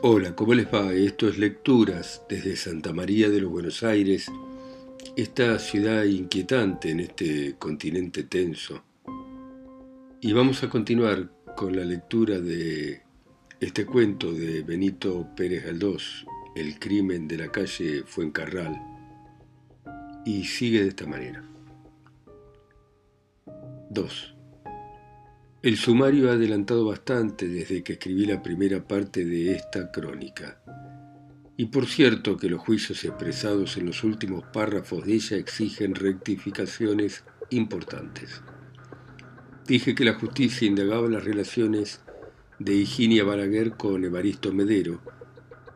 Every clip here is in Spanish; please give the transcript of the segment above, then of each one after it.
Hola, ¿cómo les va? Esto es Lecturas desde Santa María de los Buenos Aires, esta ciudad inquietante en este continente tenso. Y vamos a continuar con la lectura de este cuento de Benito Pérez Galdós, El crimen de la calle Fuencarral, y sigue de esta manera. 2. El sumario ha adelantado bastante desde que escribí la primera parte de esta crónica. Y por cierto que los juicios expresados en los últimos párrafos de ella exigen rectificaciones importantes. Dije que la justicia indagaba las relaciones de Higinia Balaguer con Evaristo Medero,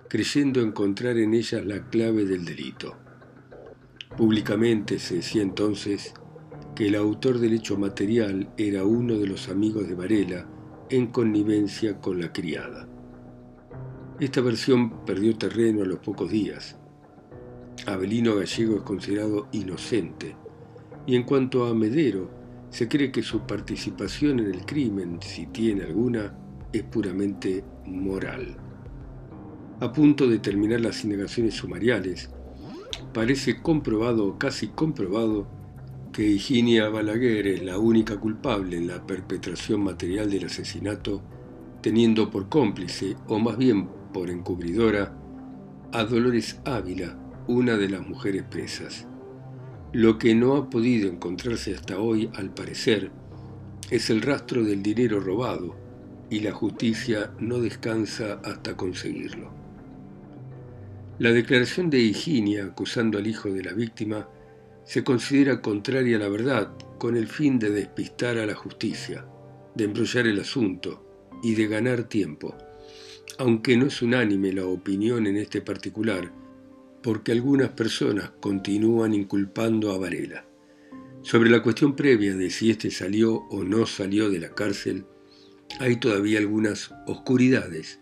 creyendo encontrar en ellas la clave del delito. Públicamente se decía entonces el autor del hecho material era uno de los amigos de Varela en connivencia con la criada. Esta versión perdió terreno a los pocos días. Abelino Gallego es considerado inocente y en cuanto a Medero, se cree que su participación en el crimen, si tiene alguna, es puramente moral. A punto de terminar las indagaciones sumariales, parece comprobado casi comprobado que Higinia Balaguer es la única culpable en la perpetración material del asesinato, teniendo por cómplice, o más bien por encubridora, a Dolores Ávila, una de las mujeres presas. Lo que no ha podido encontrarse hasta hoy, al parecer, es el rastro del dinero robado, y la justicia no descansa hasta conseguirlo. La declaración de Higinia acusando al hijo de la víctima se considera contraria a la verdad con el fin de despistar a la justicia, de embrollar el asunto y de ganar tiempo, aunque no es unánime la opinión en este particular, porque algunas personas continúan inculpando a Varela. Sobre la cuestión previa de si éste salió o no salió de la cárcel, hay todavía algunas oscuridades,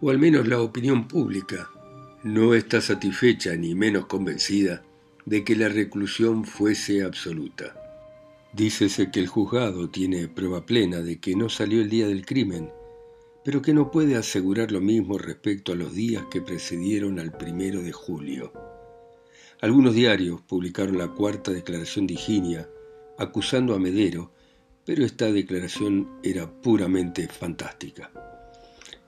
o al menos la opinión pública no está satisfecha ni menos convencida de que la reclusión fuese absoluta. Dícese que el juzgado tiene prueba plena de que no salió el día del crimen, pero que no puede asegurar lo mismo respecto a los días que precedieron al primero de julio. Algunos diarios publicaron la cuarta declaración de Higinia, acusando a Medero, pero esta declaración era puramente fantástica.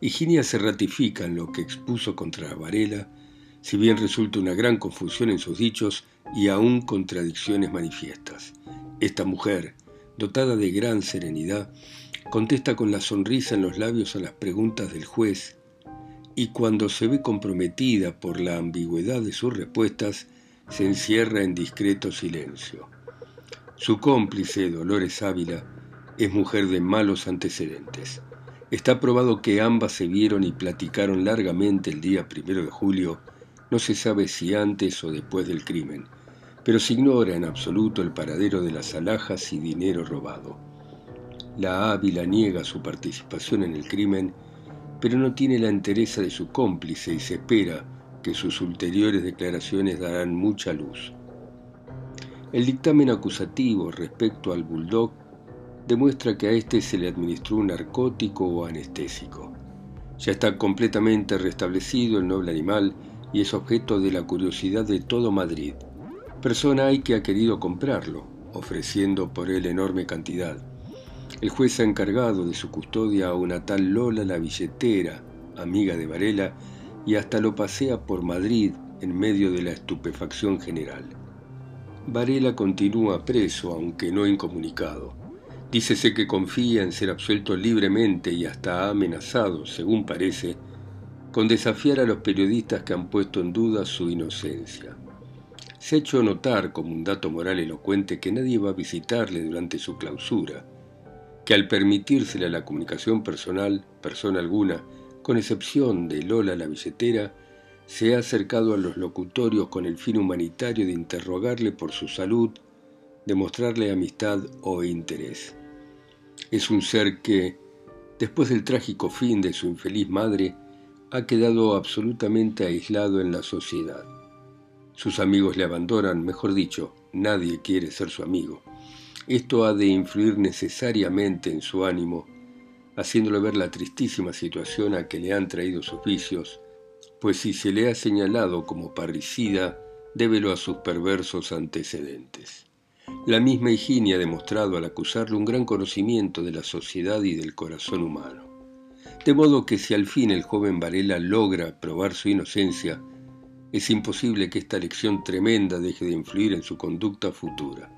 Higinia se ratifica en lo que expuso contra Varela si bien resulta una gran confusión en sus dichos y aún contradicciones manifiestas. Esta mujer, dotada de gran serenidad, contesta con la sonrisa en los labios a las preguntas del juez y cuando se ve comprometida por la ambigüedad de sus respuestas, se encierra en discreto silencio. Su cómplice, Dolores Ávila, es mujer de malos antecedentes. Está probado que ambas se vieron y platicaron largamente el día primero de julio no se sabe si antes o después del crimen, pero se ignora en absoluto el paradero de las alhajas y dinero robado. La Ávila niega su participación en el crimen, pero no tiene la entereza de su cómplice y se espera que sus ulteriores declaraciones darán mucha luz. El dictamen acusativo respecto al bulldog demuestra que a este se le administró un narcótico o anestésico. Ya está completamente restablecido el noble animal y es objeto de la curiosidad de todo Madrid. Persona hay que ha querido comprarlo, ofreciendo por él enorme cantidad. El juez ha encargado de su custodia a una tal Lola la billetera, amiga de Varela, y hasta lo pasea por Madrid en medio de la estupefacción general. Varela continúa preso, aunque no incomunicado. Dícese que confía en ser absuelto libremente y hasta ha amenazado, según parece, con desafiar a los periodistas que han puesto en duda su inocencia. Se ha hecho notar como un dato moral elocuente que nadie va a visitarle durante su clausura, que al permitírsele la comunicación personal, persona alguna, con excepción de Lola la billetera, se ha acercado a los locutorios con el fin humanitario de interrogarle por su salud, de mostrarle amistad o interés. Es un ser que, después del trágico fin de su infeliz madre, ha quedado absolutamente aislado en la sociedad. Sus amigos le abandonan, mejor dicho, nadie quiere ser su amigo. Esto ha de influir necesariamente en su ánimo, haciéndole ver la tristísima situación a que le han traído sus vicios, pues si se le ha señalado como parricida, débelo a sus perversos antecedentes. La misma Higinia ha demostrado al acusarle un gran conocimiento de la sociedad y del corazón humano. De modo que si al fin el joven Varela logra probar su inocencia, es imposible que esta lección tremenda deje de influir en su conducta futura.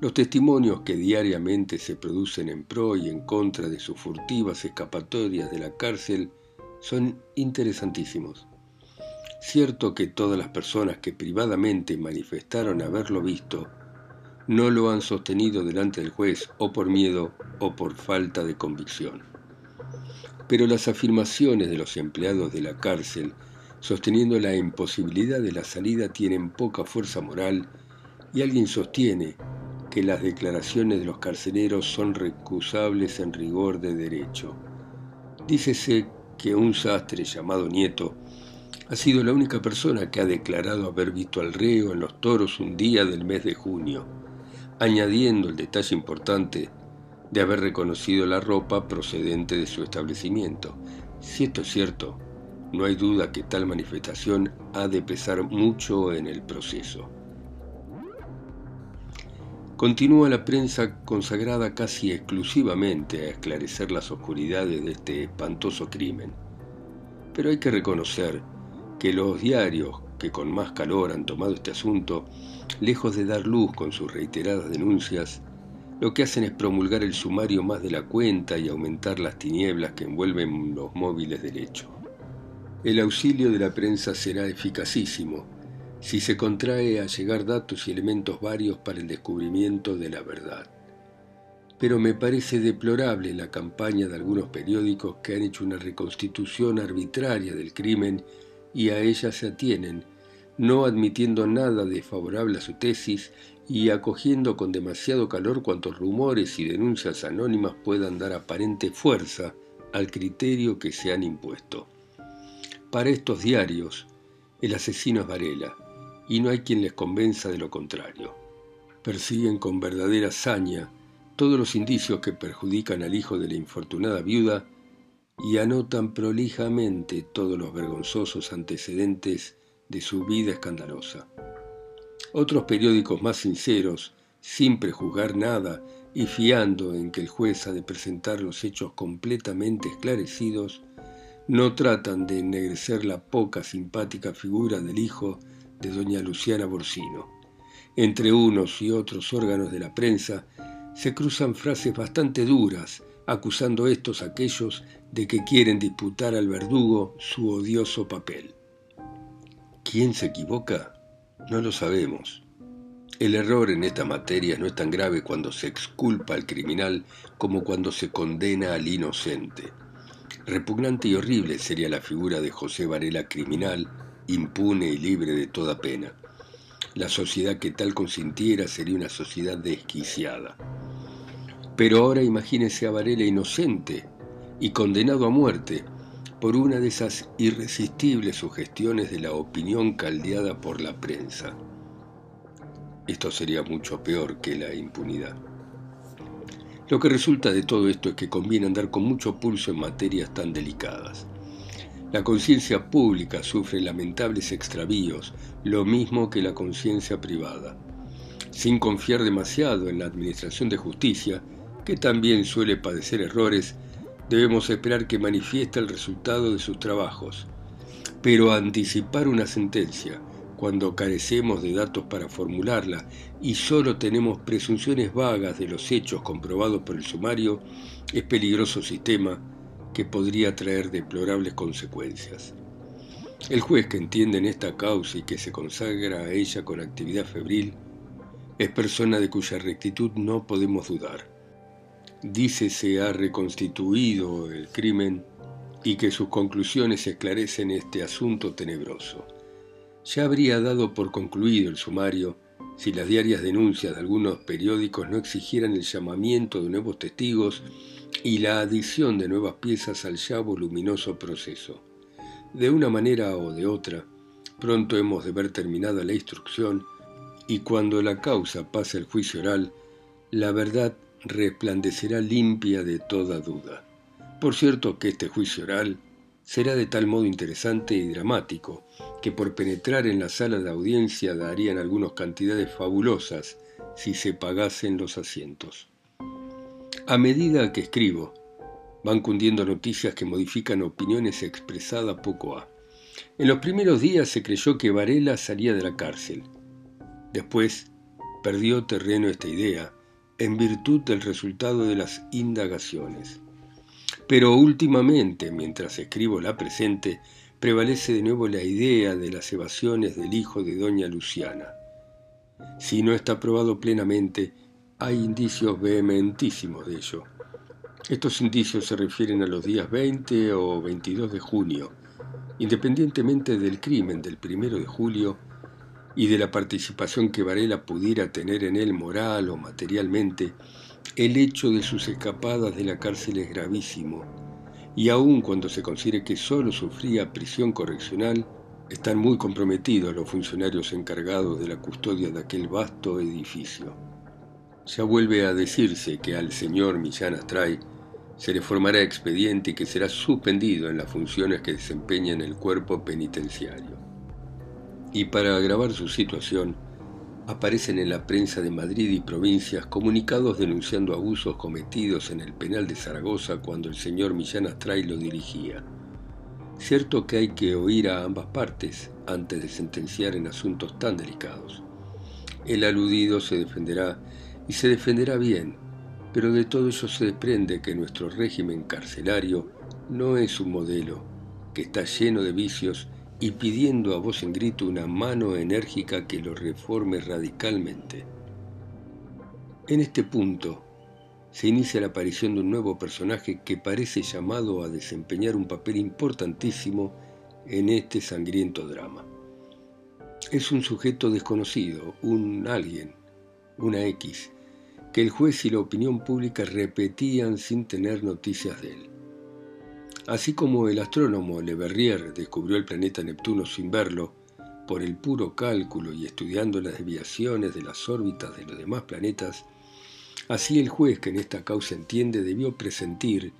Los testimonios que diariamente se producen en pro y en contra de sus furtivas escapatorias de la cárcel son interesantísimos. Cierto que todas las personas que privadamente manifestaron haberlo visto no lo han sostenido delante del juez o por miedo o por falta de convicción. Pero las afirmaciones de los empleados de la cárcel sosteniendo la imposibilidad de la salida tienen poca fuerza moral y alguien sostiene que las declaraciones de los carceleros son recusables en rigor de derecho. Dícese que un sastre llamado Nieto ha sido la única persona que ha declarado haber visto al reo en los toros un día del mes de junio, añadiendo el detalle importante de haber reconocido la ropa procedente de su establecimiento. Si esto es cierto, no hay duda que tal manifestación ha de pesar mucho en el proceso. Continúa la prensa consagrada casi exclusivamente a esclarecer las oscuridades de este espantoso crimen. Pero hay que reconocer que los diarios que con más calor han tomado este asunto, lejos de dar luz con sus reiteradas denuncias, lo que hacen es promulgar el sumario más de la cuenta y aumentar las tinieblas que envuelven los móviles del hecho. El auxilio de la prensa será eficacísimo, si se contrae a llegar datos y elementos varios para el descubrimiento de la verdad. Pero me parece deplorable la campaña de algunos periódicos que han hecho una reconstitución arbitraria del crimen y a ella se atienen, no admitiendo nada de favorable a su tesis y acogiendo con demasiado calor cuantos rumores y denuncias anónimas puedan dar aparente fuerza al criterio que se han impuesto. Para estos diarios, el asesino es Varela, y no hay quien les convenza de lo contrario. Persiguen con verdadera saña todos los indicios que perjudican al hijo de la infortunada viuda y anotan prolijamente todos los vergonzosos antecedentes de su vida escandalosa. Otros periódicos más sinceros, sin prejuzgar nada y fiando en que el juez ha de presentar los hechos completamente esclarecidos, no tratan de ennegrecer la poca simpática figura del hijo de doña Luciana Borsino. Entre unos y otros órganos de la prensa se cruzan frases bastante duras, acusando estos a aquellos de que quieren disputar al verdugo su odioso papel. ¿Quién se equivoca? No lo sabemos. El error en esta materia no es tan grave cuando se exculpa al criminal como cuando se condena al inocente. Repugnante y horrible sería la figura de José Varela criminal impune y libre de toda pena. La sociedad que tal consintiera sería una sociedad desquiciada. Pero ahora imagínese a Varela inocente y condenado a muerte por una de esas irresistibles sugestiones de la opinión caldeada por la prensa. Esto sería mucho peor que la impunidad. Lo que resulta de todo esto es que conviene andar con mucho pulso en materias tan delicadas. La conciencia pública sufre lamentables extravíos, lo mismo que la conciencia privada. Sin confiar demasiado en la Administración de Justicia, que también suele padecer errores, debemos esperar que manifieste el resultado de sus trabajos. Pero anticipar una sentencia, cuando carecemos de datos para formularla y solo tenemos presunciones vagas de los hechos comprobados por el sumario, es peligroso sistema que podría traer deplorables consecuencias. El juez que entiende en esta causa y que se consagra a ella con actividad febril es persona de cuya rectitud no podemos dudar. Dice se ha reconstituido el crimen y que sus conclusiones esclarecen este asunto tenebroso. Ya habría dado por concluido el sumario si las diarias denuncias de algunos periódicos no exigieran el llamamiento de nuevos testigos y la adición de nuevas piezas al ya voluminoso proceso. De una manera o de otra, pronto hemos de ver terminada la instrucción y cuando la causa pase al juicio oral, la verdad resplandecerá limpia de toda duda. Por cierto que este juicio oral será de tal modo interesante y dramático que por penetrar en la sala de audiencia darían algunas cantidades fabulosas si se pagasen los asientos. A medida que escribo, van cundiendo noticias que modifican opiniones expresadas poco a. En los primeros días se creyó que Varela salía de la cárcel. Después perdió terreno esta idea en virtud del resultado de las indagaciones. Pero últimamente, mientras escribo la presente, prevalece de nuevo la idea de las evasiones del hijo de doña Luciana. Si no está probado plenamente, hay indicios vehementísimos de ello. Estos indicios se refieren a los días 20 o 22 de junio, independientemente del crimen del 1 de julio y de la participación que Varela pudiera tener en él moral o materialmente, el hecho de sus escapadas de la cárcel es gravísimo, y aun cuando se considere que solo sufría prisión correccional, están muy comprometidos los funcionarios encargados de la custodia de aquel vasto edificio. Ya vuelve a decirse que al señor Millán Astray se le formará expediente y que será suspendido en las funciones que desempeña en el cuerpo penitenciario. Y para agravar su situación, aparecen en la prensa de Madrid y provincias comunicados denunciando abusos cometidos en el penal de Zaragoza cuando el señor Millán Astray lo dirigía. Cierto que hay que oír a ambas partes antes de sentenciar en asuntos tan delicados. El aludido se defenderá y se defenderá bien, pero de todo ello se desprende que nuestro régimen carcelario no es un modelo, que está lleno de vicios y pidiendo a voz en grito una mano enérgica que lo reforme radicalmente. En este punto se inicia la aparición de un nuevo personaje que parece llamado a desempeñar un papel importantísimo en este sangriento drama. Es un sujeto desconocido, un alguien, una X, que el juez y la opinión pública repetían sin tener noticias de él. Así como el astrónomo Le Verrier descubrió el planeta Neptuno sin verlo, por el puro cálculo y estudiando las desviaciones de las órbitas de los demás planetas, así el juez que en esta causa entiende debió presentir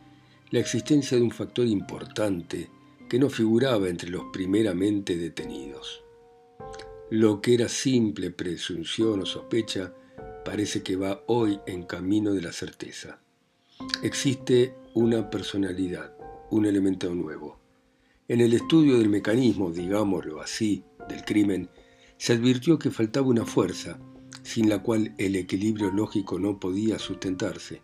la existencia de un factor importante que no figuraba entre los primeramente detenidos. Lo que era simple presunción o sospecha parece que va hoy en camino de la certeza. Existe una personalidad, un elemento nuevo. En el estudio del mecanismo, digámoslo así, del crimen, se advirtió que faltaba una fuerza, sin la cual el equilibrio lógico no podía sustentarse.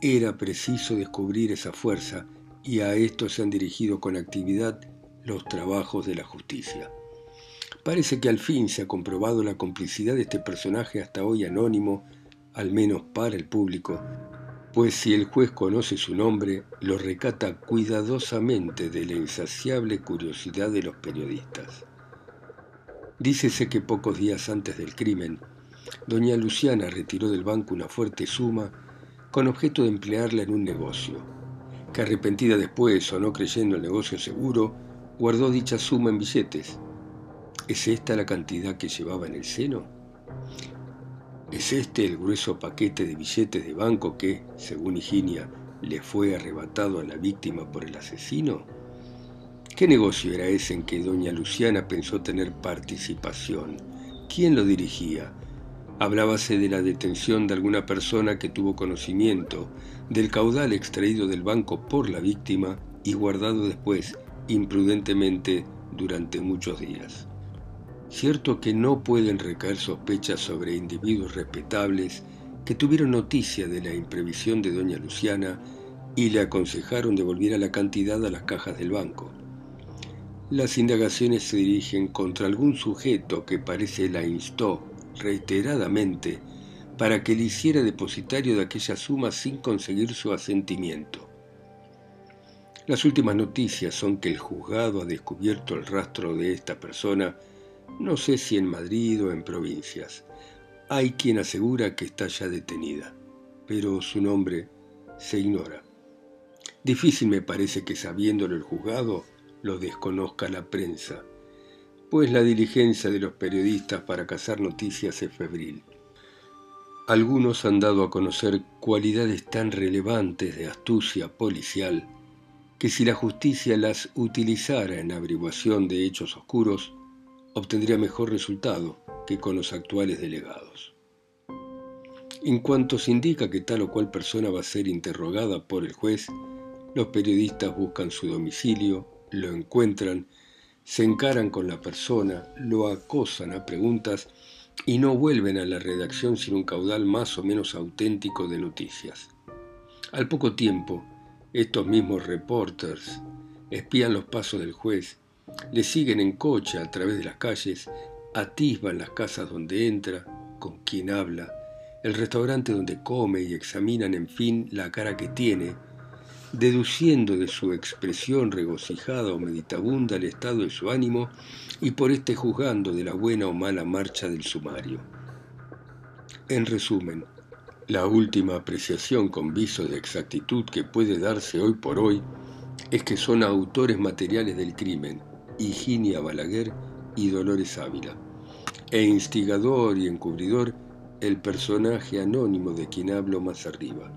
Era preciso descubrir esa fuerza y a esto se han dirigido con actividad los trabajos de la justicia. Parece que al fin se ha comprobado la complicidad de este personaje hasta hoy anónimo, al menos para el público, pues si el juez conoce su nombre, lo recata cuidadosamente de la insaciable curiosidad de los periodistas. Dícese que pocos días antes del crimen, doña Luciana retiró del banco una fuerte suma con objeto de emplearla en un negocio, que arrepentida después o no creyendo el negocio seguro, guardó dicha suma en billetes. ¿Es esta la cantidad que llevaba en el seno? ¿Es este el grueso paquete de billetes de banco que, según Higinia, le fue arrebatado a la víctima por el asesino? ¿Qué negocio era ese en que doña Luciana pensó tener participación? ¿Quién lo dirigía? Hablábase de la detención de alguna persona que tuvo conocimiento del caudal extraído del banco por la víctima y guardado después, imprudentemente, durante muchos días. Cierto que no pueden recaer sospechas sobre individuos respetables que tuvieron noticia de la imprevisión de doña Luciana y le aconsejaron devolviera la cantidad a las cajas del banco. Las indagaciones se dirigen contra algún sujeto que parece la instó reiteradamente para que le hiciera depositario de aquella suma sin conseguir su asentimiento. Las últimas noticias son que el juzgado ha descubierto el rastro de esta persona no sé si en Madrid o en provincias. Hay quien asegura que está ya detenida, pero su nombre se ignora. Difícil me parece que sabiéndolo el juzgado lo desconozca la prensa, pues la diligencia de los periodistas para cazar noticias es febril. algunos han dado a conocer cualidades tan relevantes de astucia policial que si la justicia las utilizara en averiguación de hechos oscuros, obtendría mejor resultado que con los actuales delegados. En cuanto se indica que tal o cual persona va a ser interrogada por el juez, los periodistas buscan su domicilio, lo encuentran, se encaran con la persona, lo acosan a preguntas y no vuelven a la redacción sin un caudal más o menos auténtico de noticias. Al poco tiempo, estos mismos reporters espían los pasos del juez, le siguen en coche a través de las calles, atisban las casas donde entra, con quien habla, el restaurante donde come y examinan en fin la cara que tiene, deduciendo de su expresión regocijada o meditabunda el estado de su ánimo y por este juzgando de la buena o mala marcha del sumario. En resumen, la última apreciación con viso de exactitud que puede darse hoy por hoy es que son autores materiales del crimen Higinia Balaguer y Dolores Ávila, e instigador y encubridor el personaje anónimo de quien hablo más arriba.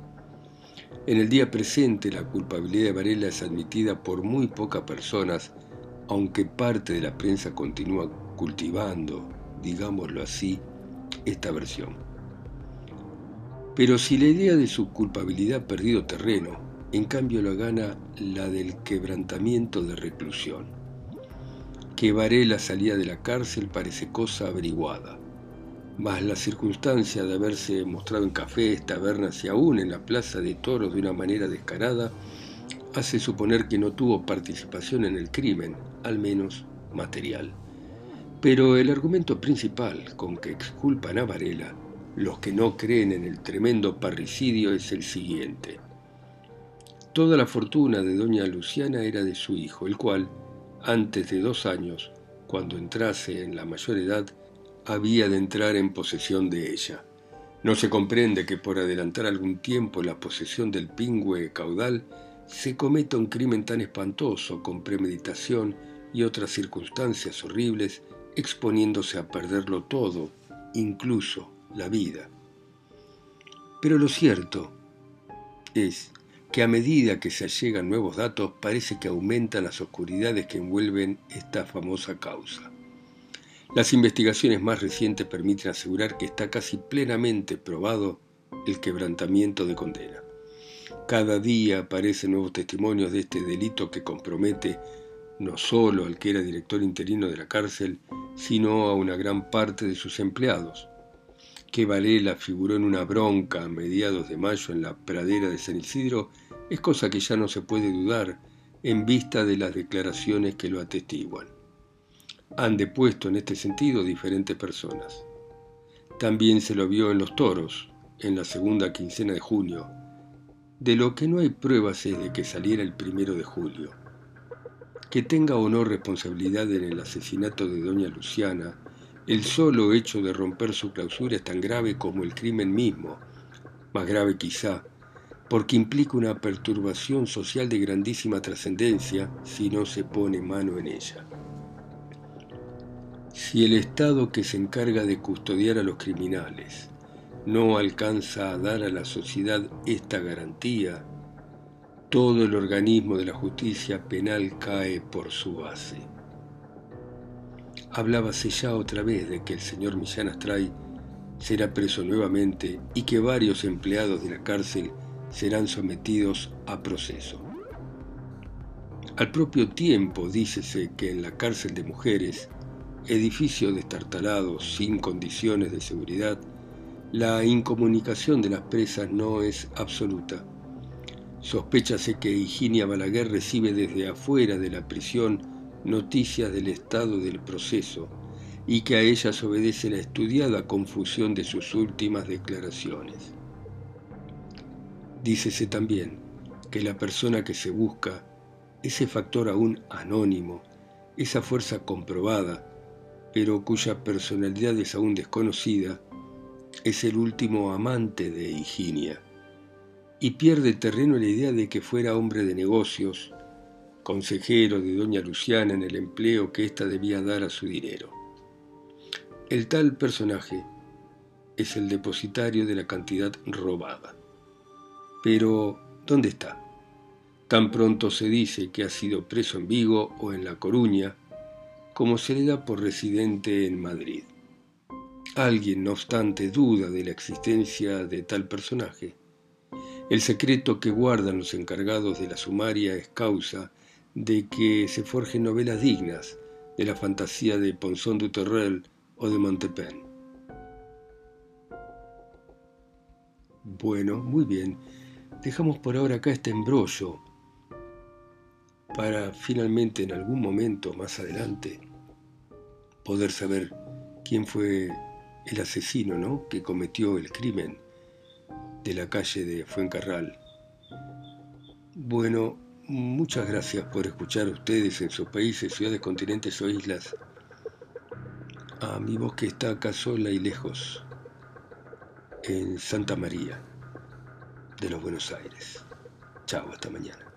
En el día presente la culpabilidad de Varela es admitida por muy pocas personas, aunque parte de la prensa continúa cultivando, digámoslo así, esta versión. Pero si la idea de su culpabilidad ha perdido terreno, en cambio la gana la del quebrantamiento de reclusión. Que Varela salía de la cárcel parece cosa averiguada más la circunstancia de haberse mostrado en cafés, tabernas y aún en la plaza de toros de una manera descarada, hace suponer que no tuvo participación en el crimen, al menos material. Pero el argumento principal con que exculpan a Varela los que no creen en el tremendo parricidio es el siguiente. Toda la fortuna de doña Luciana era de su hijo, el cual, antes de dos años, cuando entrase en la mayor edad, había de entrar en posesión de ella. No se comprende que por adelantar algún tiempo la posesión del pingüe caudal se cometa un crimen tan espantoso con premeditación y otras circunstancias horribles, exponiéndose a perderlo todo, incluso la vida. Pero lo cierto es que a medida que se allegan nuevos datos parece que aumentan las oscuridades que envuelven esta famosa causa. Las investigaciones más recientes permiten asegurar que está casi plenamente probado el quebrantamiento de condena. Cada día aparecen nuevos testimonios de este delito que compromete no solo al que era director interino de la cárcel, sino a una gran parte de sus empleados. Que Valela figuró en una bronca a mediados de mayo en la pradera de San Isidro es cosa que ya no se puede dudar en vista de las declaraciones que lo atestiguan han depuesto en este sentido diferentes personas. También se lo vio en los toros, en la segunda quincena de junio. De lo que no hay pruebas es de que saliera el primero de julio. Que tenga o no responsabilidad en el asesinato de doña Luciana, el solo hecho de romper su clausura es tan grave como el crimen mismo, más grave quizá, porque implica una perturbación social de grandísima trascendencia si no se pone mano en ella. Si el Estado que se encarga de custodiar a los criminales no alcanza a dar a la sociedad esta garantía, todo el organismo de la justicia penal cae por su base. Hablábase ya otra vez de que el señor Millán Astray será preso nuevamente y que varios empleados de la cárcel serán sometidos a proceso. Al propio tiempo dícese que en la cárcel de mujeres edificio destartalado sin condiciones de seguridad, la incomunicación de las presas no es absoluta. Sospechase que Higinia Balaguer recibe desde afuera de la prisión noticias del estado del proceso y que a ellas obedece la estudiada confusión de sus últimas declaraciones. Dícese también que la persona que se busca, ese factor aún anónimo, esa fuerza comprobada, pero cuya personalidad es aún desconocida, es el último amante de Higinia, y pierde terreno la idea de que fuera hombre de negocios, consejero de doña Luciana en el empleo que ésta debía dar a su dinero. El tal personaje es el depositario de la cantidad robada. Pero, ¿dónde está? Tan pronto se dice que ha sido preso en Vigo o en La Coruña, como se le da por residente en Madrid. Alguien, no obstante, duda de la existencia de tal personaje. El secreto que guardan los encargados de la sumaria es causa de que se forjen novelas dignas de la fantasía de Ponson du Terrel o de Montaigne. Bueno, muy bien. Dejamos por ahora acá este embrollo para finalmente en algún momento más adelante poder saber quién fue el asesino, ¿no? que cometió el crimen de la calle de Fuencarral. Bueno, muchas gracias por escuchar a ustedes en sus países, ciudades, continentes o islas. A mi voz que está acá sola y lejos, en Santa María de los Buenos Aires. Chao, hasta mañana.